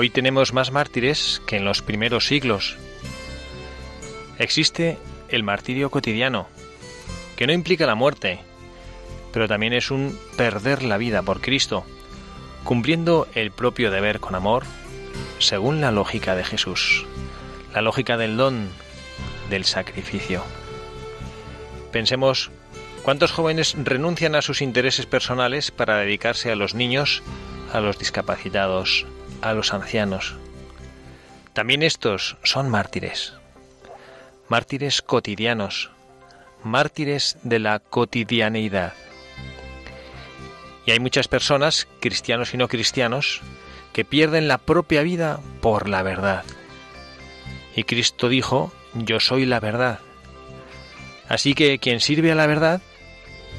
Hoy tenemos más mártires que en los primeros siglos. Existe el martirio cotidiano, que no implica la muerte, pero también es un perder la vida por Cristo, cumpliendo el propio deber con amor, según la lógica de Jesús, la lógica del don, del sacrificio. Pensemos cuántos jóvenes renuncian a sus intereses personales para dedicarse a los niños, a los discapacitados, a los ancianos. También estos son mártires, mártires cotidianos, mártires de la cotidianeidad. Y hay muchas personas, cristianos y no cristianos, que pierden la propia vida por la verdad. Y Cristo dijo, yo soy la verdad. Así que quien sirve a la verdad,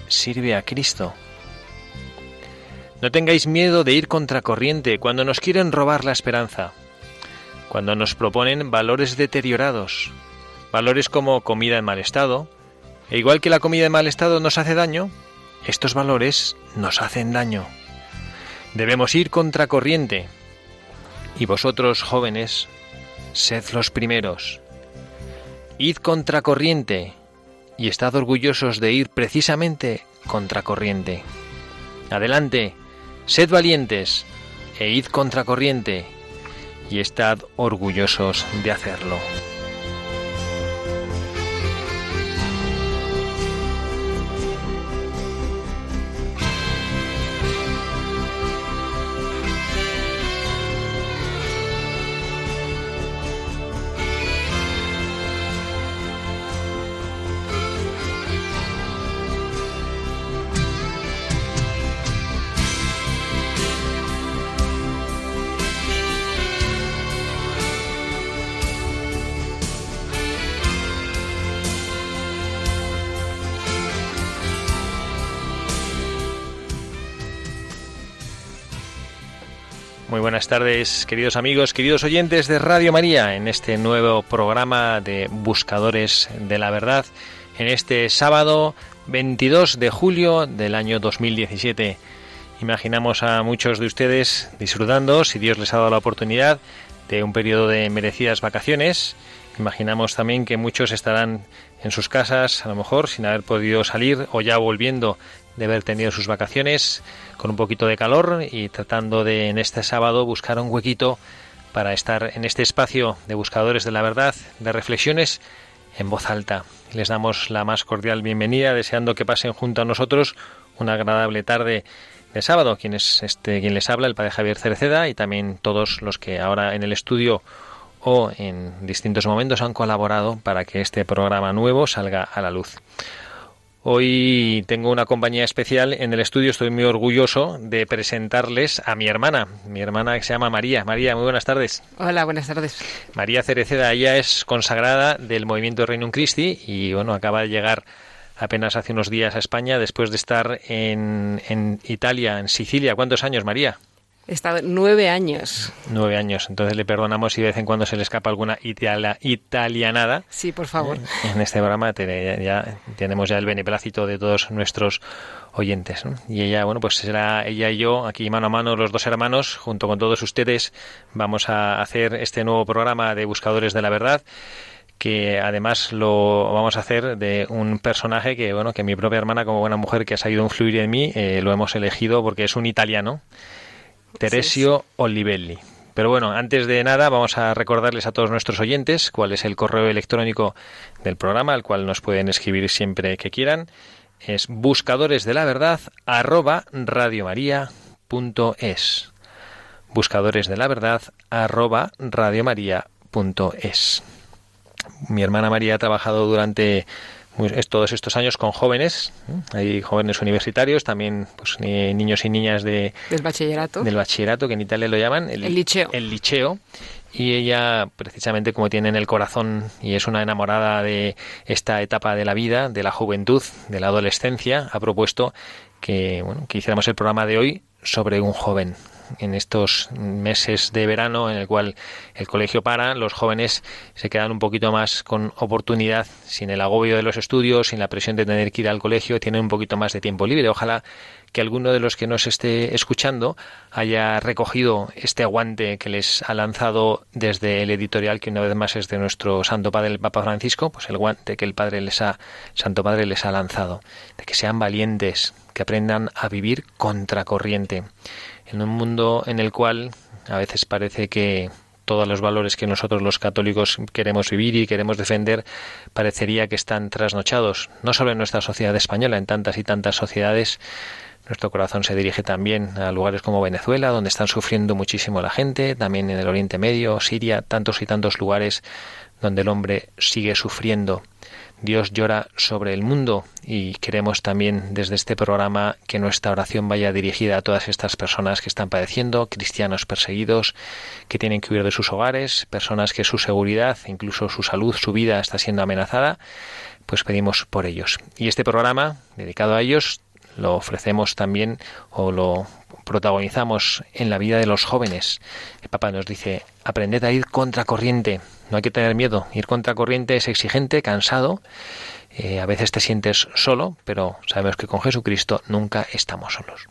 sirve a Cristo. No tengáis miedo de ir contracorriente cuando nos quieren robar la esperanza, cuando nos proponen valores deteriorados, valores como comida en mal estado, e igual que la comida en mal estado nos hace daño, estos valores nos hacen daño. Debemos ir contracorriente. Y vosotros, jóvenes, sed los primeros. Id contracorriente y estad orgullosos de ir precisamente contracorriente. Adelante, Sed valientes e id contracorriente y estad orgullosos de hacerlo. Buenas tardes, queridos amigos, queridos oyentes de Radio María, en este nuevo programa de Buscadores de la Verdad, en este sábado 22 de julio del año 2017. Imaginamos a muchos de ustedes disfrutando, si Dios les ha dado la oportunidad, de un periodo de merecidas vacaciones. Imaginamos también que muchos estarán en sus casas, a lo mejor sin haber podido salir o ya volviendo de haber tenido sus vacaciones con un poquito de calor y tratando de en este sábado buscar un huequito para estar en este espacio de buscadores de la verdad, de reflexiones en voz alta. Les damos la más cordial bienvenida, deseando que pasen junto a nosotros una agradable tarde de sábado. Quien, es este, quien les habla, el padre Javier Cerceda y también todos los que ahora en el estudio o en distintos momentos han colaborado para que este programa nuevo salga a la luz. Hoy tengo una compañía especial en el estudio. Estoy muy orgulloso de presentarles a mi hermana, mi hermana que se llama María. María, muy buenas tardes. Hola, buenas tardes. María Cereceda, ella es consagrada del movimiento Reino Christi y bueno, acaba de llegar apenas hace unos días a España después de estar en, en Italia, en Sicilia. ¿Cuántos años, María? He estado nueve años. Nueve años. Entonces le perdonamos si de vez en cuando se le escapa alguna italianada. Sí, por favor. En este programa ya, tenemos ya el beneplácito de todos nuestros oyentes. Y ella, bueno, pues será ella y yo, aquí mano a mano, los dos hermanos, junto con todos ustedes, vamos a hacer este nuevo programa de Buscadores de la Verdad que además lo vamos a hacer de un personaje que bueno que mi propia hermana como buena mujer que ha sabido influir en mí eh, lo hemos elegido porque es un italiano Teresio Olivelli. Pero bueno, antes de nada vamos a recordarles a todos nuestros oyentes cuál es el correo electrónico del programa, al cual nos pueden escribir siempre que quieran. Es buscadores de la verdad arroba radiomaria.es. Buscadores de la verdad arroba radiomaria.es. Mi hermana María ha trabajado durante todos estos años con jóvenes, hay jóvenes universitarios, también pues, niños y niñas de, del bachillerato, del bachillerato que en Italia lo llaman el, liceo. El liceo. Y ella, precisamente como tiene en el corazón y es una enamorada de esta etapa de la vida, de la juventud, de la adolescencia, ha propuesto que, bueno, que hiciéramos el programa de hoy sobre un joven, en estos meses de verano en el cual el colegio para, los jóvenes se quedan un poquito más con oportunidad, sin el agobio de los estudios, sin la presión de tener que ir al colegio, tienen un poquito más de tiempo libre. Ojalá que alguno de los que nos esté escuchando haya recogido este aguante que les ha lanzado desde el editorial que una vez más es de nuestro Santo Padre el Papa Francisco, pues el guante que el Padre les ha Santo Padre les ha lanzado, de que sean valientes, que aprendan a vivir contracorriente en un mundo en el cual a veces parece que todos los valores que nosotros los católicos queremos vivir y queremos defender parecería que están trasnochados, no solo en nuestra sociedad española, en tantas y tantas sociedades. Nuestro corazón se dirige también a lugares como Venezuela, donde están sufriendo muchísimo la gente, también en el Oriente Medio, Siria, tantos y tantos lugares donde el hombre sigue sufriendo. Dios llora sobre el mundo y queremos también desde este programa que nuestra oración vaya dirigida a todas estas personas que están padeciendo, cristianos perseguidos, que tienen que huir de sus hogares, personas que su seguridad, incluso su salud, su vida está siendo amenazada, pues pedimos por ellos. Y este programa dedicado a ellos lo ofrecemos también o lo protagonizamos en la vida de los jóvenes. El Papa nos dice, aprended a ir contracorriente, no hay que tener miedo, ir contracorriente es exigente, cansado, eh, a veces te sientes solo, pero sabemos que con Jesucristo nunca estamos solos.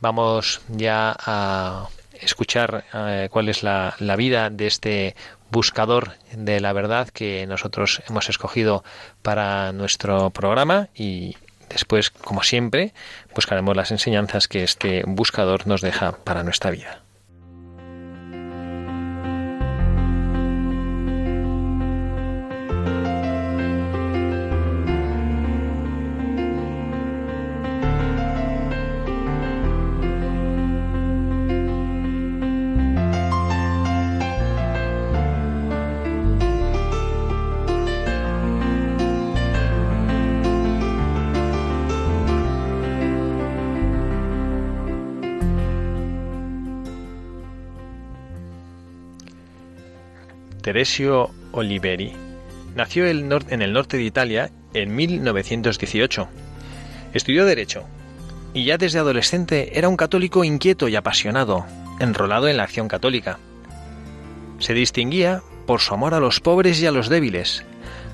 Vamos ya a escuchar eh, cuál es la, la vida de este buscador de la verdad que nosotros hemos escogido para nuestro programa y Después, como siempre, buscaremos las enseñanzas que este buscador nos deja para nuestra vida. Teresio Oliveri nació en el norte de Italia en 1918. Estudió Derecho y ya desde adolescente era un católico inquieto y apasionado, enrolado en la acción católica. Se distinguía por su amor a los pobres y a los débiles,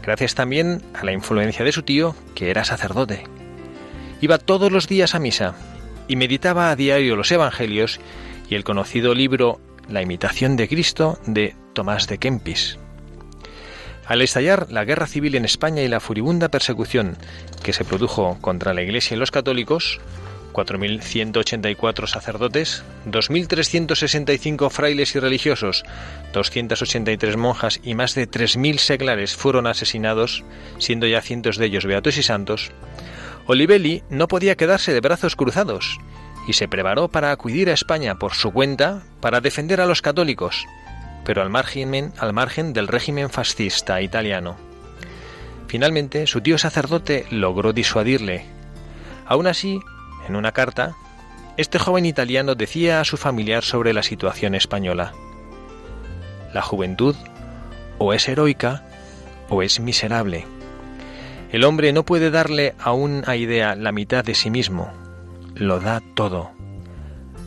gracias también a la influencia de su tío, que era sacerdote. Iba todos los días a misa y meditaba a diario los Evangelios y el conocido libro La imitación de Cristo de Tomás de Kempis. Al estallar la guerra civil en España y la furibunda persecución que se produjo contra la Iglesia y los católicos, 4.184 sacerdotes, 2.365 frailes y religiosos, 283 monjas y más de 3.000 seglares fueron asesinados, siendo ya cientos de ellos beatos y santos, Olivelli no podía quedarse de brazos cruzados y se preparó para acudir a España por su cuenta para defender a los católicos, pero al margen, al margen del régimen fascista italiano. Finalmente, su tío sacerdote logró disuadirle. Aún así, en una carta, este joven italiano decía a su familiar sobre la situación española. La juventud o es heroica o es miserable. El hombre no puede darle a una idea la mitad de sí mismo, lo da todo.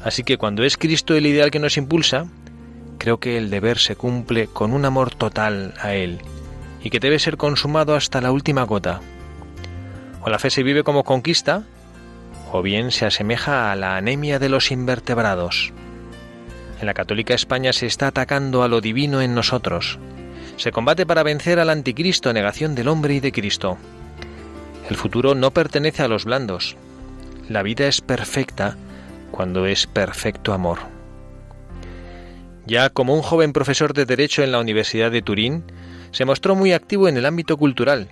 Así que cuando es Cristo el ideal que nos impulsa, creo que el deber se cumple con un amor total a Él y que debe ser consumado hasta la última gota. O la fe se vive como conquista, o bien se asemeja a la anemia de los invertebrados. En la católica España se está atacando a lo divino en nosotros. Se combate para vencer al anticristo, negación del hombre y de Cristo. El futuro no pertenece a los blandos. La vida es perfecta cuando es perfecto amor. Ya como un joven profesor de Derecho en la Universidad de Turín, se mostró muy activo en el ámbito cultural,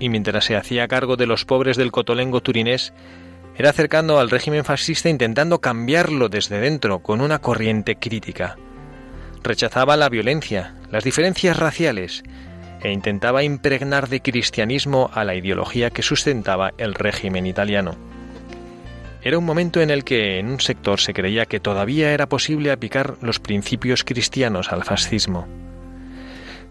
y mientras se hacía cargo de los pobres del cotolengo turinés, era cercano al régimen fascista intentando cambiarlo desde dentro con una corriente crítica. Rechazaba la violencia, las diferencias raciales, e intentaba impregnar de cristianismo a la ideología que sustentaba el régimen italiano. Era un momento en el que en un sector se creía que todavía era posible aplicar los principios cristianos al fascismo.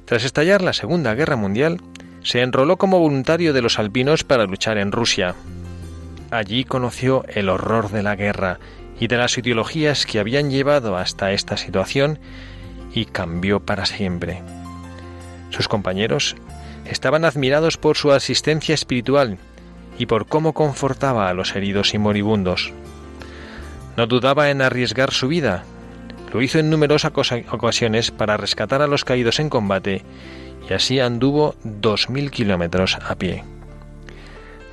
Tras estallar la Segunda Guerra Mundial, se enroló como voluntario de los alpinos para luchar en Rusia. Allí conoció el horror de la guerra y de las ideologías que habían llevado hasta esta situación y cambió para siempre. Sus compañeros estaban admirados por su asistencia espiritual y por cómo confortaba a los heridos y moribundos. No dudaba en arriesgar su vida. Lo hizo en numerosas ocasiones para rescatar a los caídos en combate y así anduvo dos mil kilómetros a pie.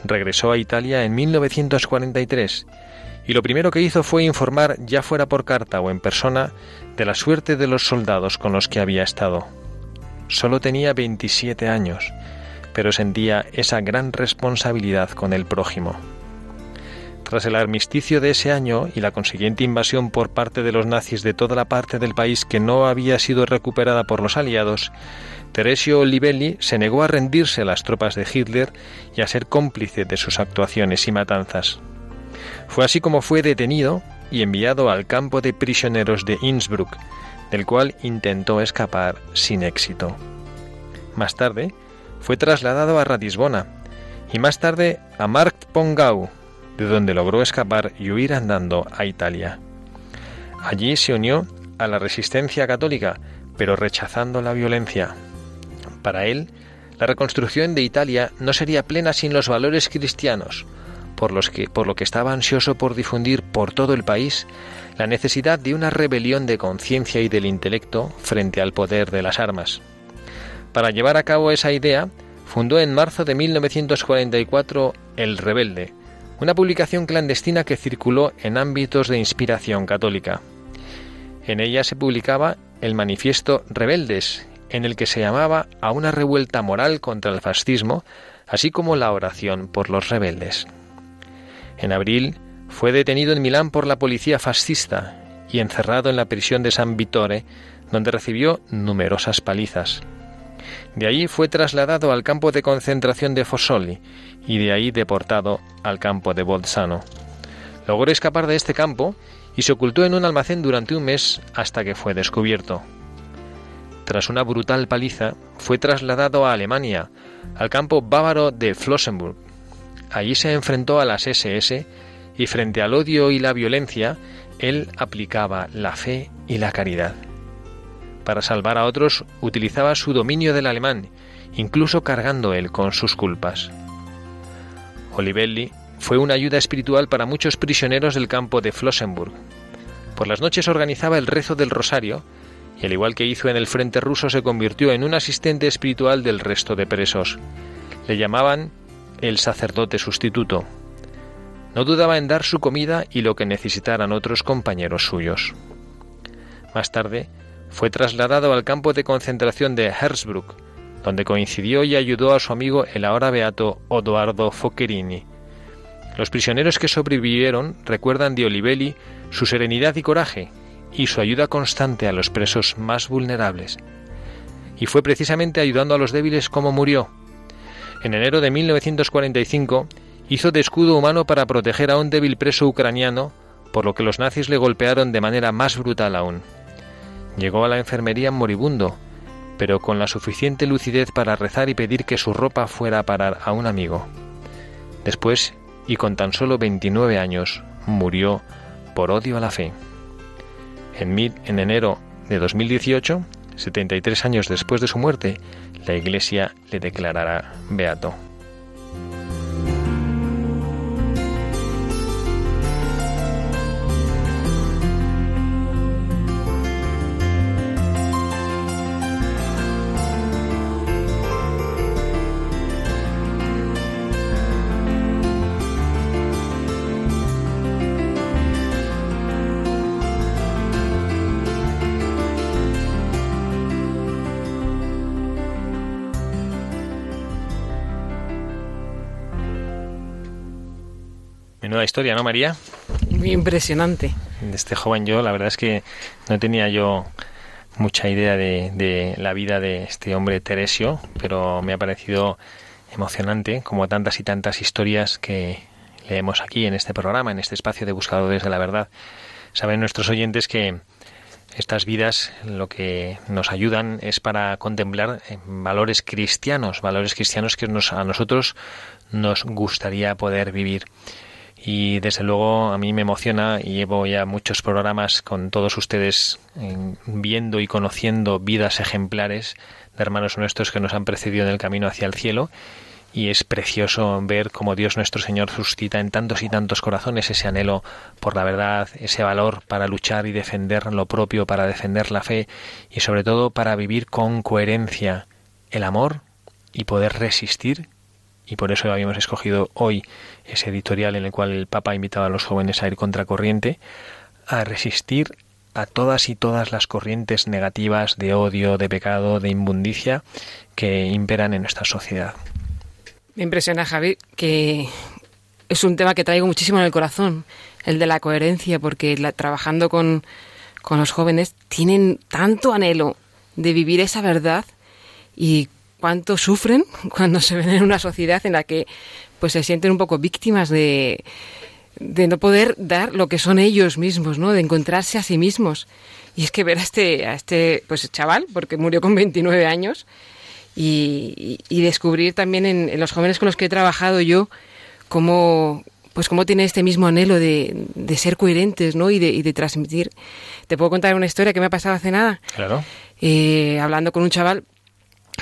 Regresó a Italia en 1943 y lo primero que hizo fue informar, ya fuera por carta o en persona, de la suerte de los soldados con los que había estado. Solo tenía 27 años pero sentía esa gran responsabilidad con el prójimo. Tras el armisticio de ese año y la consiguiente invasión por parte de los nazis de toda la parte del país que no había sido recuperada por los aliados, Teresio Olivelli se negó a rendirse a las tropas de Hitler y a ser cómplice de sus actuaciones y matanzas. Fue así como fue detenido y enviado al campo de prisioneros de Innsbruck, del cual intentó escapar sin éxito. Más tarde, fue trasladado a Ratisbona y más tarde a Pongau, de donde logró escapar y huir andando a Italia. Allí se unió a la resistencia católica, pero rechazando la violencia. Para él, la reconstrucción de Italia no sería plena sin los valores cristianos, por, los que, por lo que estaba ansioso por difundir por todo el país la necesidad de una rebelión de conciencia y del intelecto frente al poder de las armas. Para llevar a cabo esa idea, fundó en marzo de 1944 El Rebelde, una publicación clandestina que circuló en ámbitos de inspiración católica. En ella se publicaba el manifiesto Rebeldes, en el que se llamaba a una revuelta moral contra el fascismo, así como la oración por los rebeldes. En abril fue detenido en Milán por la policía fascista y encerrado en la prisión de San Vittore, donde recibió numerosas palizas. De allí fue trasladado al campo de concentración de Fossoli y de ahí deportado al campo de Bolzano. Logró escapar de este campo y se ocultó en un almacén durante un mes hasta que fue descubierto. Tras una brutal paliza, fue trasladado a Alemania, al campo bávaro de Flossenburg. Allí se enfrentó a las SS y frente al odio y la violencia, él aplicaba la fe y la caridad. Para salvar a otros utilizaba su dominio del alemán, incluso cargando él con sus culpas. Olivelli fue una ayuda espiritual para muchos prisioneros del campo de Flossenburg. Por las noches organizaba el rezo del rosario y al igual que hizo en el frente ruso se convirtió en un asistente espiritual del resto de presos. Le llamaban el sacerdote sustituto. No dudaba en dar su comida y lo que necesitaran otros compañeros suyos. Más tarde fue trasladado al campo de concentración de Hersbruck, donde coincidió y ayudó a su amigo el ahora beato Odoardo Foccherini. Los prisioneros que sobrevivieron recuerdan de Olivelli su serenidad y coraje y su ayuda constante a los presos más vulnerables. Y fue precisamente ayudando a los débiles como murió. En enero de 1945 hizo de escudo humano para proteger a un débil preso ucraniano, por lo que los nazis le golpearon de manera más brutal aún. Llegó a la enfermería moribundo, pero con la suficiente lucidez para rezar y pedir que su ropa fuera a parar a un amigo. Después, y con tan solo 29 años, murió por odio a la fe. En, en enero de 2018, 73 años después de su muerte, la Iglesia le declarará beato. Menuda historia, ¿no, María? Muy impresionante. De este joven yo, la verdad es que no tenía yo mucha idea de, de, la vida de este hombre Teresio, pero me ha parecido emocionante, como tantas y tantas historias que leemos aquí en este programa, en este espacio de Buscadores de la Verdad. Saben nuestros oyentes que estas vidas lo que nos ayudan es para contemplar valores cristianos, valores cristianos que nos, a nosotros nos gustaría poder vivir y desde luego a mí me emociona y llevo ya muchos programas con todos ustedes viendo y conociendo vidas ejemplares de hermanos nuestros que nos han precedido en el camino hacia el cielo. Y es precioso ver cómo Dios nuestro Señor suscita en tantos y tantos corazones ese anhelo por la verdad, ese valor para luchar y defender lo propio, para defender la fe y sobre todo para vivir con coherencia el amor y poder resistir y por eso habíamos escogido hoy ese editorial en el cual el Papa invitaba a los jóvenes a ir contracorriente, a resistir a todas y todas las corrientes negativas de odio, de pecado, de inmundicia que imperan en nuestra sociedad. Me impresiona, Javi, que es un tema que traigo muchísimo en el corazón, el de la coherencia, porque trabajando con, con los jóvenes tienen tanto anhelo de vivir esa verdad y cuánto sufren cuando se ven en una sociedad en la que pues se sienten un poco víctimas de, de no poder dar lo que son ellos mismos, ¿no? De encontrarse a sí mismos. Y es que ver a este, a este pues chaval, porque murió con 29 años, y, y descubrir también en, en, los jóvenes con los que he trabajado yo cómo pues cómo tiene este mismo anhelo de, de ser coherentes, ¿no? Y de, y de, transmitir. Te puedo contar una historia que me ha pasado hace nada. Claro. Eh, hablando con un chaval,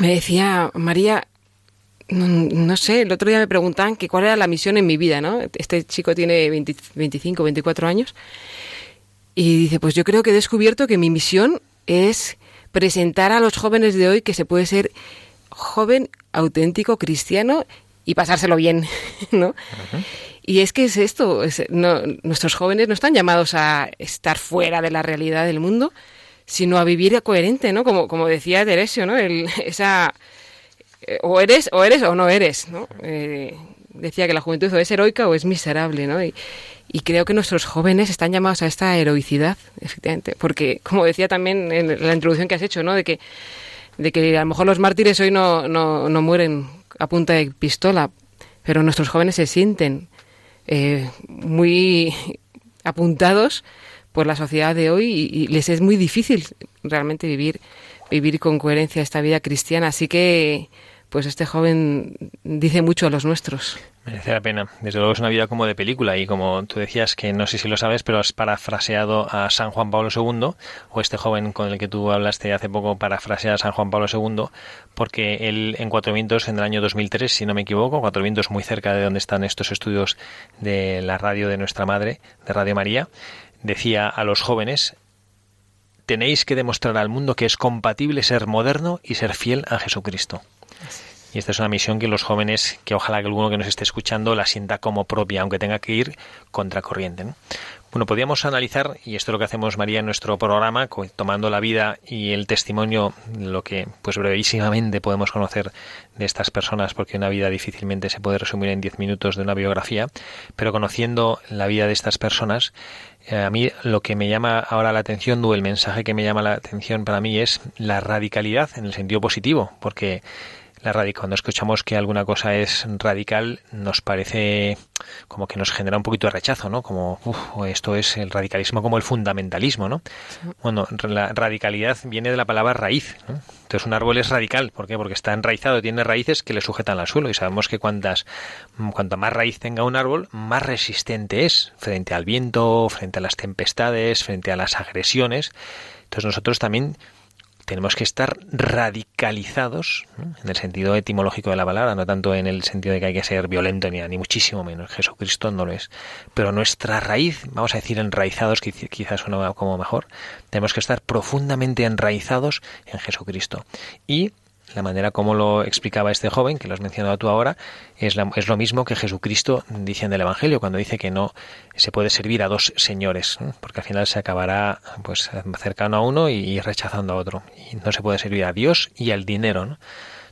me decía, María, no, no, sé, el otro día me preguntaban que cuál era la misión en mi vida, ¿no? Este chico tiene 20, 25, 24 años. Y dice, pues yo creo que he descubierto que mi misión es presentar a los jóvenes de hoy que se puede ser joven, auténtico, cristiano y pasárselo bien, ¿no? Uh -huh. Y es que es esto, es, no, nuestros jóvenes no están llamados a estar fuera de la realidad del mundo, sino a vivir coherente, ¿no? Como, como decía Teresio, ¿no? El, esa eh, o eres o eres o no eres, ¿no? Eh, decía que la juventud o es heroica o es miserable, ¿no? Y, creo que nuestros jóvenes están llamados a esta heroicidad, efectivamente, porque como decía también en la introducción que has hecho, ¿no? De que de que a lo mejor los mártires hoy no, no, no mueren a punta de pistola, pero nuestros jóvenes se sienten eh, muy apuntados por la sociedad de hoy y, y, les es muy difícil realmente vivir vivir con coherencia esta vida cristiana. Así que pues este joven dice mucho a los nuestros. Merece la pena. Desde luego es una vida como de película y como tú decías que no sé si lo sabes pero has parafraseado a San Juan Pablo II o este joven con el que tú hablaste hace poco parafrasea a San Juan Pablo II porque él en Cuatro Vientos en el año 2003 si no me equivoco Cuatro Vientos muy cerca de donde están estos estudios de la radio de nuestra madre de Radio María decía a los jóvenes, tenéis que demostrar al mundo que es compatible ser moderno y ser fiel a Jesucristo. Y esta es una misión que los jóvenes, que ojalá que alguno que nos esté escuchando la sienta como propia, aunque tenga que ir contracorriente. ¿no? Bueno, podríamos analizar, y esto es lo que hacemos María en nuestro programa, tomando la vida y el testimonio, lo que pues brevísimamente podemos conocer de estas personas, porque una vida difícilmente se puede resumir en diez minutos de una biografía, pero conociendo la vida de estas personas, a mí lo que me llama ahora la atención, o el mensaje que me llama la atención para mí es la radicalidad en el sentido positivo, porque la radical, cuando escuchamos que alguna cosa es radical, nos parece como que nos genera un poquito de rechazo, ¿no? Como, esto es el radicalismo como el fundamentalismo, ¿no? Bueno, la radicalidad viene de la palabra raíz, ¿no? Entonces un árbol es radical, ¿por qué? Porque está enraizado, tiene raíces que le sujetan al suelo y sabemos que cuantas, cuanto más raíz tenga un árbol, más resistente es frente al viento, frente a las tempestades, frente a las agresiones. Entonces nosotros también tenemos que estar radicalizados en el sentido etimológico de la palabra, no tanto en el sentido de que hay que ser violento ni, ni muchísimo menos. Jesucristo no lo es. Pero nuestra raíz, vamos a decir enraizados, quizás suena como mejor, tenemos que estar profundamente enraizados en Jesucristo. Y la manera como lo explicaba este joven, que lo has mencionado tú ahora, es, es lo mismo que Jesucristo dice en el Evangelio, cuando dice que no se puede servir a dos señores, porque al final se acabará pues cercano a uno y, rechazando a otro. Y no se puede servir a Dios y al dinero. ¿no?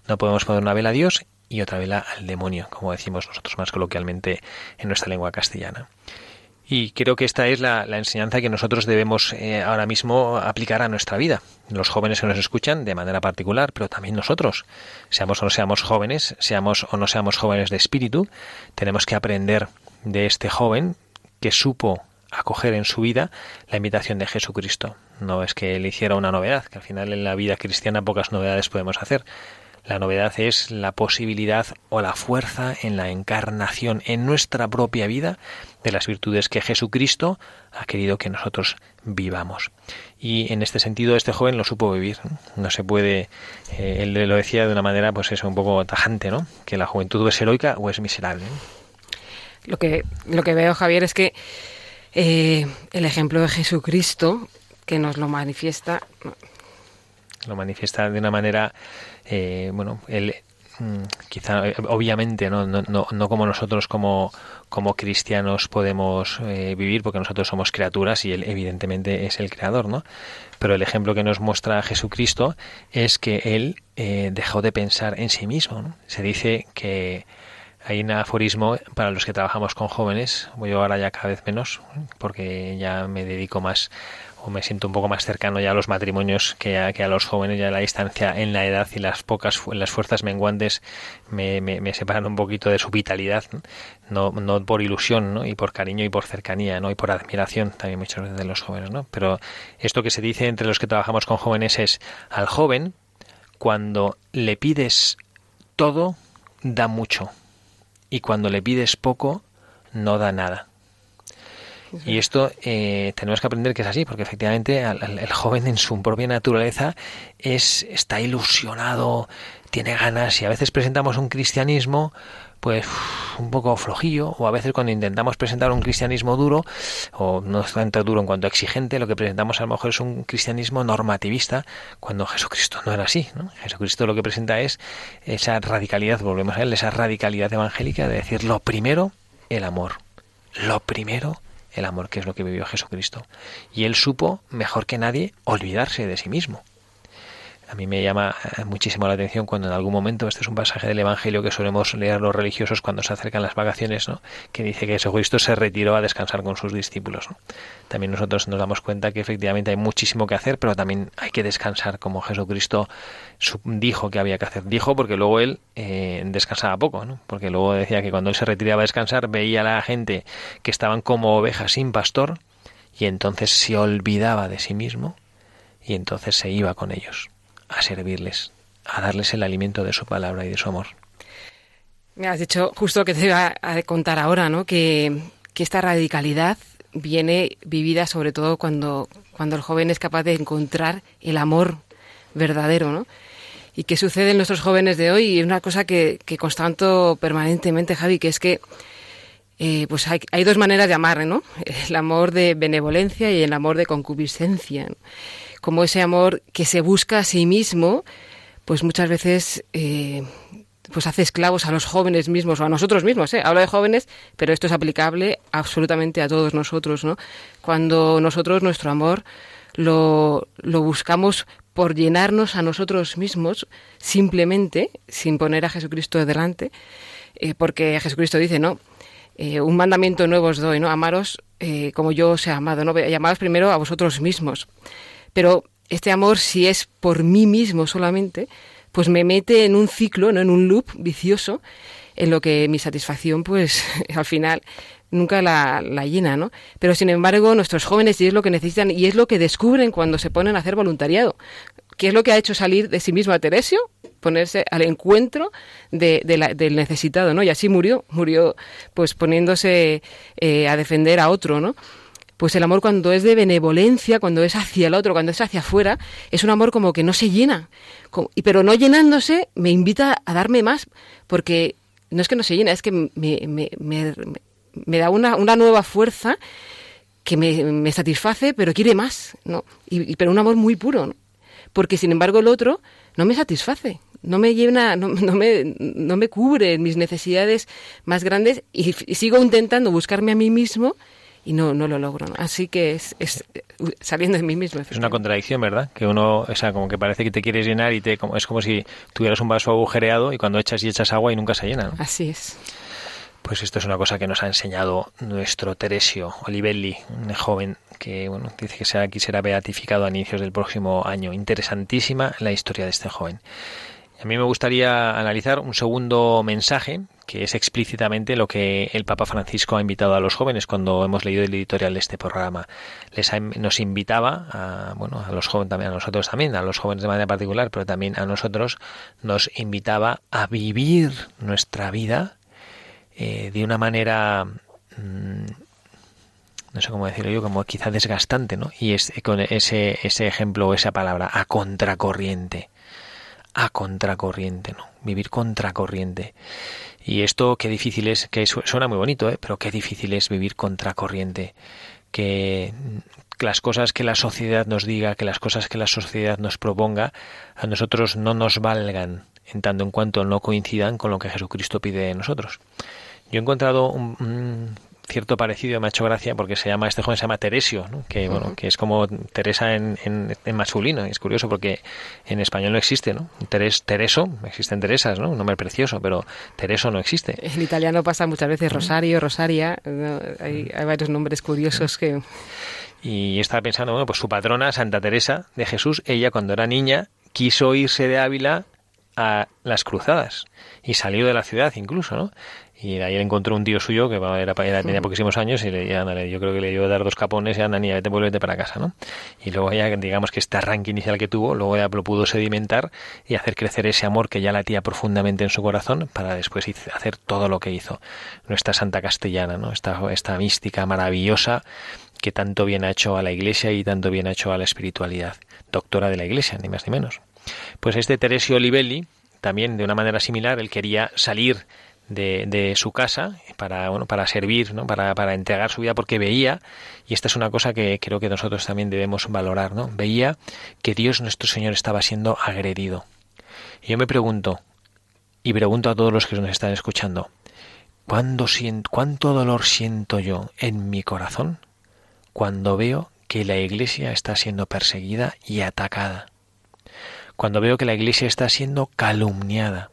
no podemos poner una vela a Dios y otra vela al demonio, como decimos nosotros más coloquialmente en nuestra lengua castellana. Y creo que esta es la, enseñanza que nosotros debemos eh, ahora mismo aplicar a nuestra vida. Los jóvenes que nos escuchan de manera particular, pero también nosotros, seamos o no seamos jóvenes, seamos o no seamos jóvenes de espíritu, tenemos que aprender de este joven que supo acoger en su vida la invitación de Jesucristo. No es que le hiciera una novedad, que al final en la vida cristiana pocas novedades podemos hacer, la novedad es la posibilidad o la fuerza en la encarnación en nuestra propia vida de las virtudes que Jesucristo ha querido que nosotros vivamos. Y en este sentido este joven lo supo vivir. No se puede, eh, él lo decía de una manera pues eso, un poco tajante, ¿no? Que la juventud es heroica o es miserable. Lo que, lo que veo, Javier, es que eh, el ejemplo de Jesucristo que nos lo manifiesta lo manifiesta de una manera eh, bueno, él quizá eh, obviamente no, no, no, como nosotros como, como cristianos podemos eh, vivir porque nosotros somos criaturas y él evidentemente es el creador no pero el ejemplo que nos muestra Jesucristo es que él dejó de pensar en sí mismo se dice que hay un aforismo para los que trabajamos con jóvenes voy ahora ya cada vez menos porque ya me dedico más me siento un poco más cercano ya a los matrimonios que a, que a los jóvenes, ya la distancia en la edad y las pocas las fuerzas menguantes me, me, separan un poquito de su vitalidad, no, no por ilusión, ¿no? y por cariño y por cercanía, ¿no? y por admiración también muchas veces de los jóvenes, ¿no? Pero esto que se dice entre los que trabajamos con jóvenes es al joven cuando le pides todo da mucho y cuando le pides poco no da nada. Y esto eh, tenemos que aprender que es así, porque efectivamente el joven en su propia naturaleza es, está ilusionado, tiene ganas, y a veces presentamos un cristianismo pues un poco flojillo, o a veces cuando intentamos presentar un cristianismo duro, o no tanto duro en cuanto exigente, lo que presentamos a lo mejor es un cristianismo normativista, cuando Jesucristo no era así. ¿no? Jesucristo lo que presenta es esa radicalidad, volvemos a él, esa radicalidad evangélica de decir lo primero, el amor. Lo primero, el amor que es lo que vivió Jesucristo. Y él supo, mejor que nadie, olvidarse de sí mismo. A mí me llama eh, muchísimo la atención cuando en algún momento, este es un pasaje del Evangelio que solemos leer los religiosos cuando se acercan las vacaciones, ¿no? que dice que Jesucristo se retiró a descansar con sus discípulos. También nosotros nos damos cuenta que efectivamente hay muchísimo que hacer, pero también hay que descansar como Jesucristo dijo que había que hacer. Dijo porque luego él eh, descansaba poco, ¿no? porque luego decía que cuando él se retiraba a descansar veía a la gente que estaban como ovejas sin pastor y entonces se olvidaba de sí mismo y entonces se iba con ellos a servirles, a darles el alimento de su palabra y de su amor. Me has dicho justo que te iba a contar ahora, ¿no? Que, esta radicalidad viene vivida sobre todo cuando, cuando el joven es capaz de encontrar el amor verdadero, ¿no? ¿Y qué sucede en nuestros jóvenes de hoy? Y una cosa que, que constanto permanentemente, Javi, que es que eh, pues hay, hay, dos maneras de amar, ¿no? El amor de benevolencia y el amor de concupiscencia como ese amor que se busca a sí mismo, pues muchas veces eh, pues hace esclavos a los jóvenes mismos o a nosotros mismos. ¿eh? Hablo de jóvenes, pero esto es aplicable absolutamente a todos nosotros. ¿no? Cuando nosotros nuestro amor lo, lo buscamos por llenarnos a nosotros mismos simplemente, sin poner a Jesucristo delante, eh, porque Jesucristo dice, ¿no? Eh, un mandamiento nuevo os doy, ¿no? Amaros como yo os he amado, ¿no? Llamados primero a vosotros mismos. Pero este amor, si es por mí mismo solamente, pues me mete en un ciclo, ¿no? en un loop vicioso, en lo que mi satisfacción, pues al final nunca la, la, llena, ¿no? Pero sin embargo, nuestros jóvenes, y es lo que necesitan, y es lo que descubren cuando se ponen a hacer voluntariado. ¿Qué es lo que ha hecho salir de sí mismo a Teresio? Ponerse al encuentro de, del necesitado, ¿no? Y así murió, murió pues poniéndose eh, a defender a otro, ¿no? Pues el amor cuando es de benevolencia, cuando es hacia el otro, cuando es hacia afuera, es un amor como que no se llena. pero no llenándose me invita a darme más, porque no es que no se llena, es que me, da una, nueva fuerza que me, satisface, pero quiere más, ¿no? Y, pero un amor muy puro. Porque sin embargo el otro no me satisface, no me llena, no, me, no me cubre mis necesidades más grandes y, sigo intentando buscarme a mí mismo y no, no lo logro. Así que es, es, saliendo de mí mismo. Es una contradicción, ¿verdad? Que uno, o sea, como que parece que te quieres llenar y te, como, es como si tuvieras un vaso agujereado y cuando echas y echas agua y nunca se llena. ¿no? Así es. Pues esto es una cosa que nos ha enseñado nuestro Teresio Olivelli, un joven que bueno, dice que será, aquí será beatificado a inicios del próximo año. Interesantísima la historia de este joven. A mí me gustaría analizar un segundo mensaje que es explícitamente lo que el Papa Francisco ha invitado a los jóvenes cuando hemos leído el editorial de este programa. Les nos invitaba a, bueno, a los jóvenes también, a nosotros también, a los jóvenes de manera particular, pero también a nosotros nos invitaba a vivir nuestra vida eh, de una manera mm, no sé cómo decirlo yo, como quizá desgastante, ¿no? Y es con ese, ese ejemplo o esa palabra, a contracorriente. A contracorriente, ¿no? Vivir contracorriente. Y esto qué difícil es, que suena muy bonito, ¿eh? pero qué difícil es vivir contracorriente. Que las cosas que la sociedad nos diga, que las cosas que la sociedad nos proponga, a nosotros no nos valgan, en tanto en cuanto no coincidan con lo que Jesucristo pide de nosotros. Yo he encontrado un, cierto parecido, me ha hecho gracia porque se llama, este joven se llama Teresio, que bueno, que es como Teresa en, en, masculino, es curioso porque en español no existe, ¿no? Teres, Tereso, existen Teresas, ¿no? Un nombre precioso, pero Tereso no existe. En italiano pasa muchas veces Rosario, Rosaria, hay, hay, varios nombres curiosos que... Y estaba pensando, bueno, pues su patrona, Santa Teresa de Jesús, ella cuando era niña quiso irse de Ávila a las cruzadas y salió de la ciudad incluso, ¿no? Y ahí encontró un tío suyo que era, tenía poquísimos años y le ándale, yo creo que le dio a dar dos capones y anda, niña, vete, vuélvete para casa, ¿no? Y luego ya, digamos que este arranque inicial que tuvo, luego ya lo pudo sedimentar y hacer crecer ese amor que ya latía profundamente en su corazón para después hacer todo lo que hizo nuestra santa castellana, ¿no? Esta, esta mística maravillosa que tanto bien ha hecho a la Iglesia y tanto bien ha hecho a la espiritualidad, doctora de la Iglesia, ni más ni menos. Pues este Teresio Olivelli, también de una manera similar, él quería salir de, su casa para, bueno, para servir, ¿no? para, para entregar su vida, porque veía, y esta es una cosa que creo que nosotros también debemos valorar, ¿no? veía que Dios nuestro Señor estaba siendo agredido. Y yo me pregunto, y pregunto a todos los que nos están escuchando, siento, ¿cuánto dolor siento yo en mi corazón cuando veo que la Iglesia está siendo perseguida y atacada? Cuando veo que la Iglesia está siendo calumniada,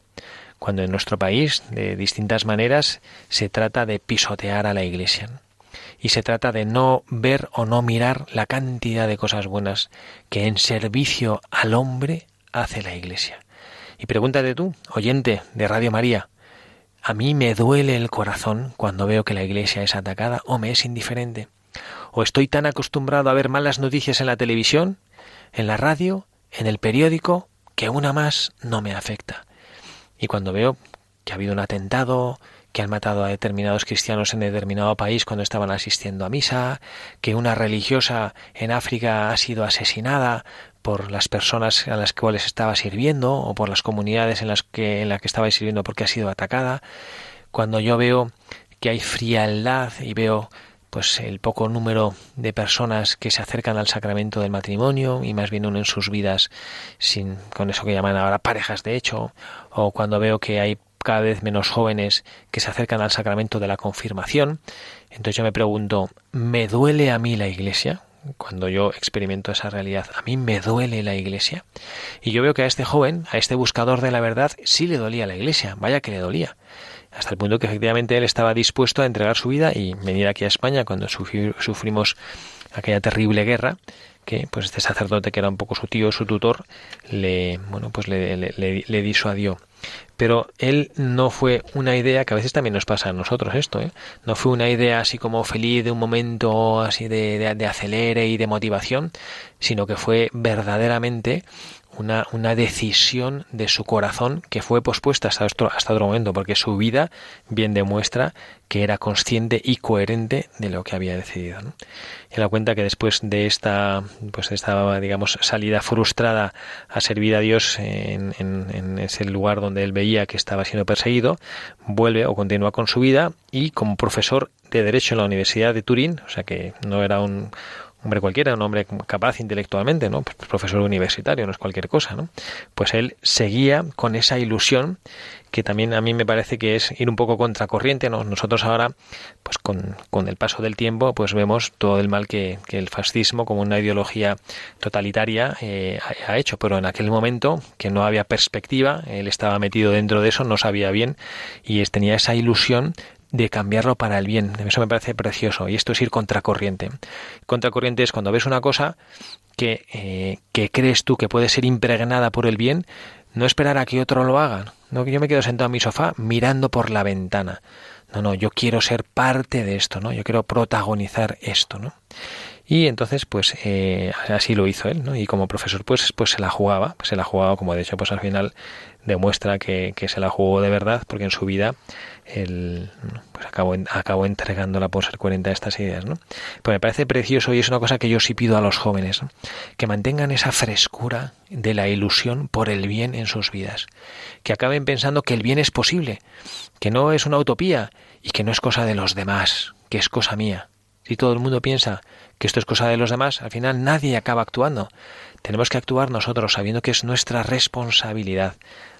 cuando en nuestro país, de distintas maneras, se trata de pisotear a la Iglesia. Y se trata de no ver o no mirar la cantidad de cosas buenas que en servicio al hombre hace la Iglesia. Y pregúntate tú, oyente de Radio María, ¿a mí me duele el corazón cuando veo que la Iglesia es atacada o me es indiferente? ¿O estoy tan acostumbrado a ver malas noticias en la televisión, en la radio, en el periódico, que una más no me afecta? Y cuando veo que ha habido un atentado, que han matado a determinados cristianos en determinado país cuando estaban asistiendo a misa, que una religiosa en África ha sido asesinada por las personas a las cuales estaba sirviendo o por las comunidades en las que en las que estaba sirviendo porque ha sido atacada, cuando yo veo que hay frialdad y veo pues el poco número de personas que se acercan al sacramento del matrimonio y más bien unen sus vidas sin con eso que llaman ahora parejas de hecho o cuando veo que hay cada vez menos jóvenes que se acercan al sacramento de la confirmación entonces yo me pregunto ¿me duele a mí la iglesia? cuando yo experimento esa realidad, a mí me duele la iglesia. Y yo veo que a este joven, a este buscador de la verdad, sí le dolía la iglesia, vaya que le dolía hasta el punto que efectivamente él estaba dispuesto a entregar su vida y venir aquí a España cuando sufrimos aquella terrible guerra, que pues este sacerdote que era un poco su tío, su tutor, le bueno pues le, le, disuadió. Pero él no fue una idea que a veces también nos pasa a nosotros esto, ¿eh? no fue una idea así como feliz de un momento así de, de, de acelere y de motivación, sino que fue verdaderamente una, una decisión de su corazón que fue pospuesta hasta otro, hasta otro momento, porque su vida bien demuestra que era consciente y coherente de lo que había decidido. Y la cuenta que después de esta, pues esta, digamos, salida frustrada a servir a Dios en, en ese lugar donde él veía que estaba siendo perseguido, vuelve o continúa con su vida y como profesor de Derecho en la Universidad de Turín, o sea que no era un, hombre cualquiera, un hombre capaz intelectualmente, ¿no? Pues profesor universitario, no es cualquier cosa, ¿no? Pues él seguía con esa ilusión que también a mí me parece que es ir un poco contracorriente, ¿no? Nosotros ahora, pues con, con el paso del tiempo, pues vemos todo el mal que, que el fascismo como una ideología totalitaria eh, ha, hecho, pero en aquel momento que no había perspectiva, él estaba metido dentro de eso, no sabía bien y tenía esa ilusión de cambiarlo para el bien. Eso me parece precioso. Y esto es ir contracorriente. Contracorriente es cuando ves una cosa que, eh, que crees tú que puede ser impregnada por el bien, no esperar a que otro lo haga. No yo me quedo sentado en mi sofá mirando por la ventana. No, no, yo quiero ser parte de esto, ¿no? Yo quiero protagonizar esto, ¿no? Y entonces, pues eh, así lo hizo él, ¿no? Y como profesor, pues, pues se la jugaba, se la jugaba, como de hecho, pues al final demuestra que, que se la jugó de verdad, porque en su vida pues acabó entregándola por ser coherente a estas ideas, ¿no? Pues me parece precioso y es una cosa que yo sí pido a los jóvenes, que mantengan esa frescura de la ilusión por el bien en sus vidas, que acaben pensando que el bien es posible, que no es una utopía y que no es cosa de los demás, que es cosa mía. Si todo el mundo piensa que esto es cosa de los demás, al final nadie acaba actuando. Tenemos que actuar nosotros sabiendo que es nuestra responsabilidad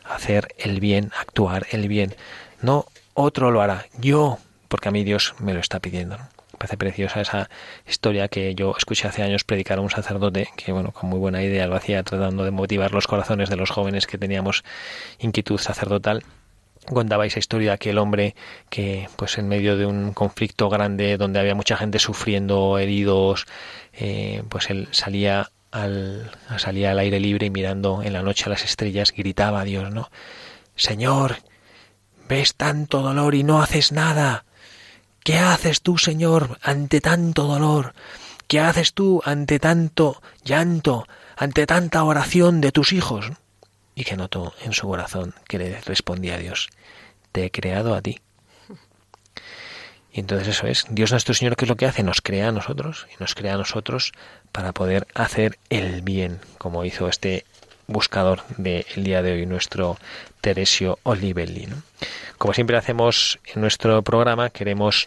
hacer el bien, actuar el bien. No otro lo hará, yo, porque a mí Dios me lo está pidiendo. Me parece preciosa esa historia que yo escuché hace años predicar a un sacerdote que, bueno, con muy buena idea lo hacía tratando de motivar los corazones de los jóvenes que teníamos inquietud sacerdotal contaba esa historia de aquel hombre que pues en medio de un conflicto grande donde había mucha gente sufriendo heridos eh, pues él salía al salía al aire libre y mirando en la noche a las estrellas gritaba a Dios no Señor ves tanto dolor y no haces nada ¿qué haces tú Señor ante tanto dolor ¿qué haces tú ante tanto llanto ante tanta oración de tus hijos y que notó en su corazón que le respondía Dios, te he creado a ti. Y entonces eso es, Dios nuestro Señor, ¿qué es lo que hace? Nos crea a nosotros y nos crea a nosotros para poder hacer el bien, como hizo este buscador del día de hoy, nuestro Teresio Olivelli. Como siempre hacemos en nuestro programa, queremos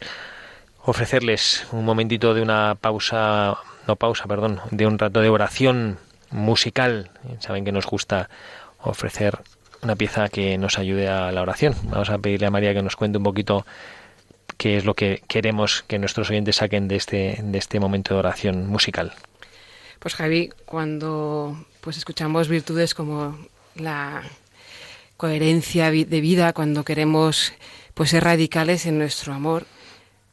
ofrecerles un momentito de una pausa, no pausa, perdón, de un rato de oración musical. Saben que nos gusta ofrecer una pieza que nos ayude a la oración. Vamos a pedirle a María que nos cuente un poquito qué es lo que queremos que nuestros oyentes saquen de este, de este momento de oración musical. Pues Javi, cuando pues escuchamos virtudes como la coherencia de vida, cuando queremos pues ser radicales en nuestro amor,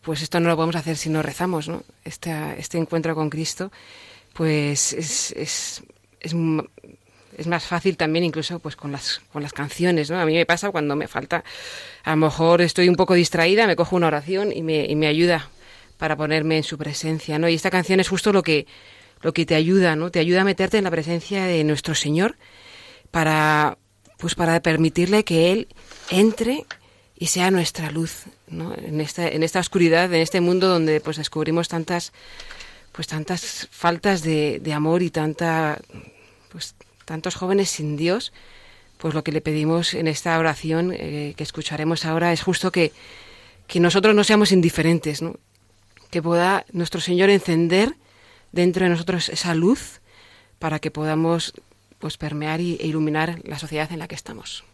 pues esto no lo podemos hacer si no rezamos, ¿no? Este, este encuentro con Cristo, pues es, es, es más fácil también incluso pues con las con las canciones no a mí me pasa cuando me falta a lo mejor estoy un poco distraída me cojo una oración y me, y me ayuda para ponerme en su presencia no y esta canción es justo lo que lo que te ayuda no te ayuda a meterte en la presencia de nuestro señor para pues para permitirle que él entre y sea nuestra luz ¿no? en esta en esta oscuridad en este mundo donde pues descubrimos tantas pues tantas faltas de, de amor y tanta pues tantos jóvenes sin Dios, pues lo que le pedimos en esta oración eh, que escucharemos ahora es justo que, que nosotros no seamos indiferentes, ¿no? que pueda nuestro Señor encender dentro de nosotros esa luz para que podamos pues permear y, e iluminar la sociedad en la que estamos.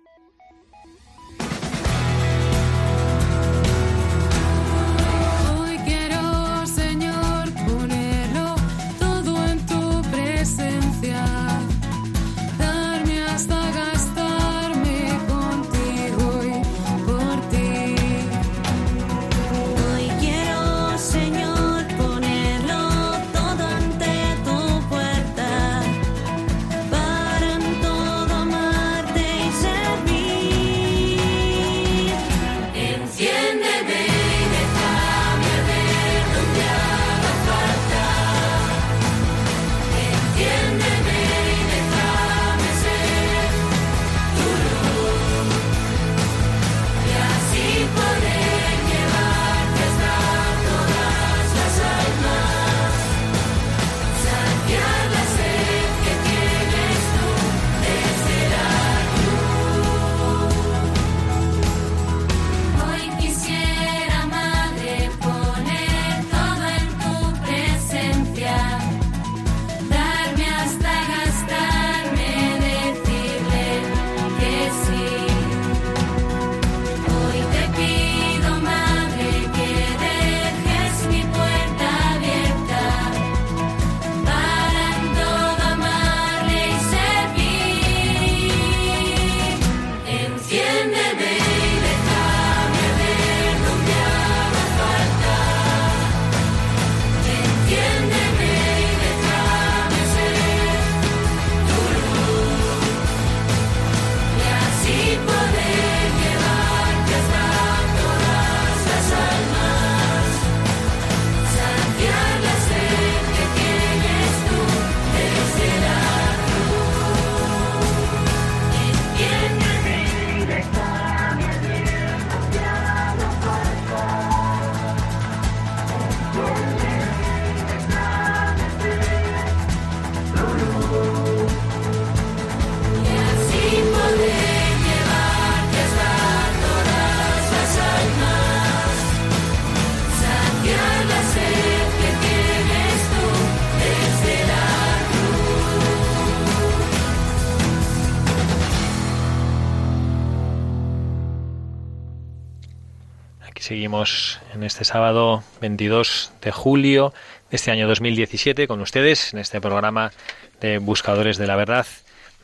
En este sábado 22 de julio de este año 2017 con ustedes en este programa de Buscadores de la Verdad,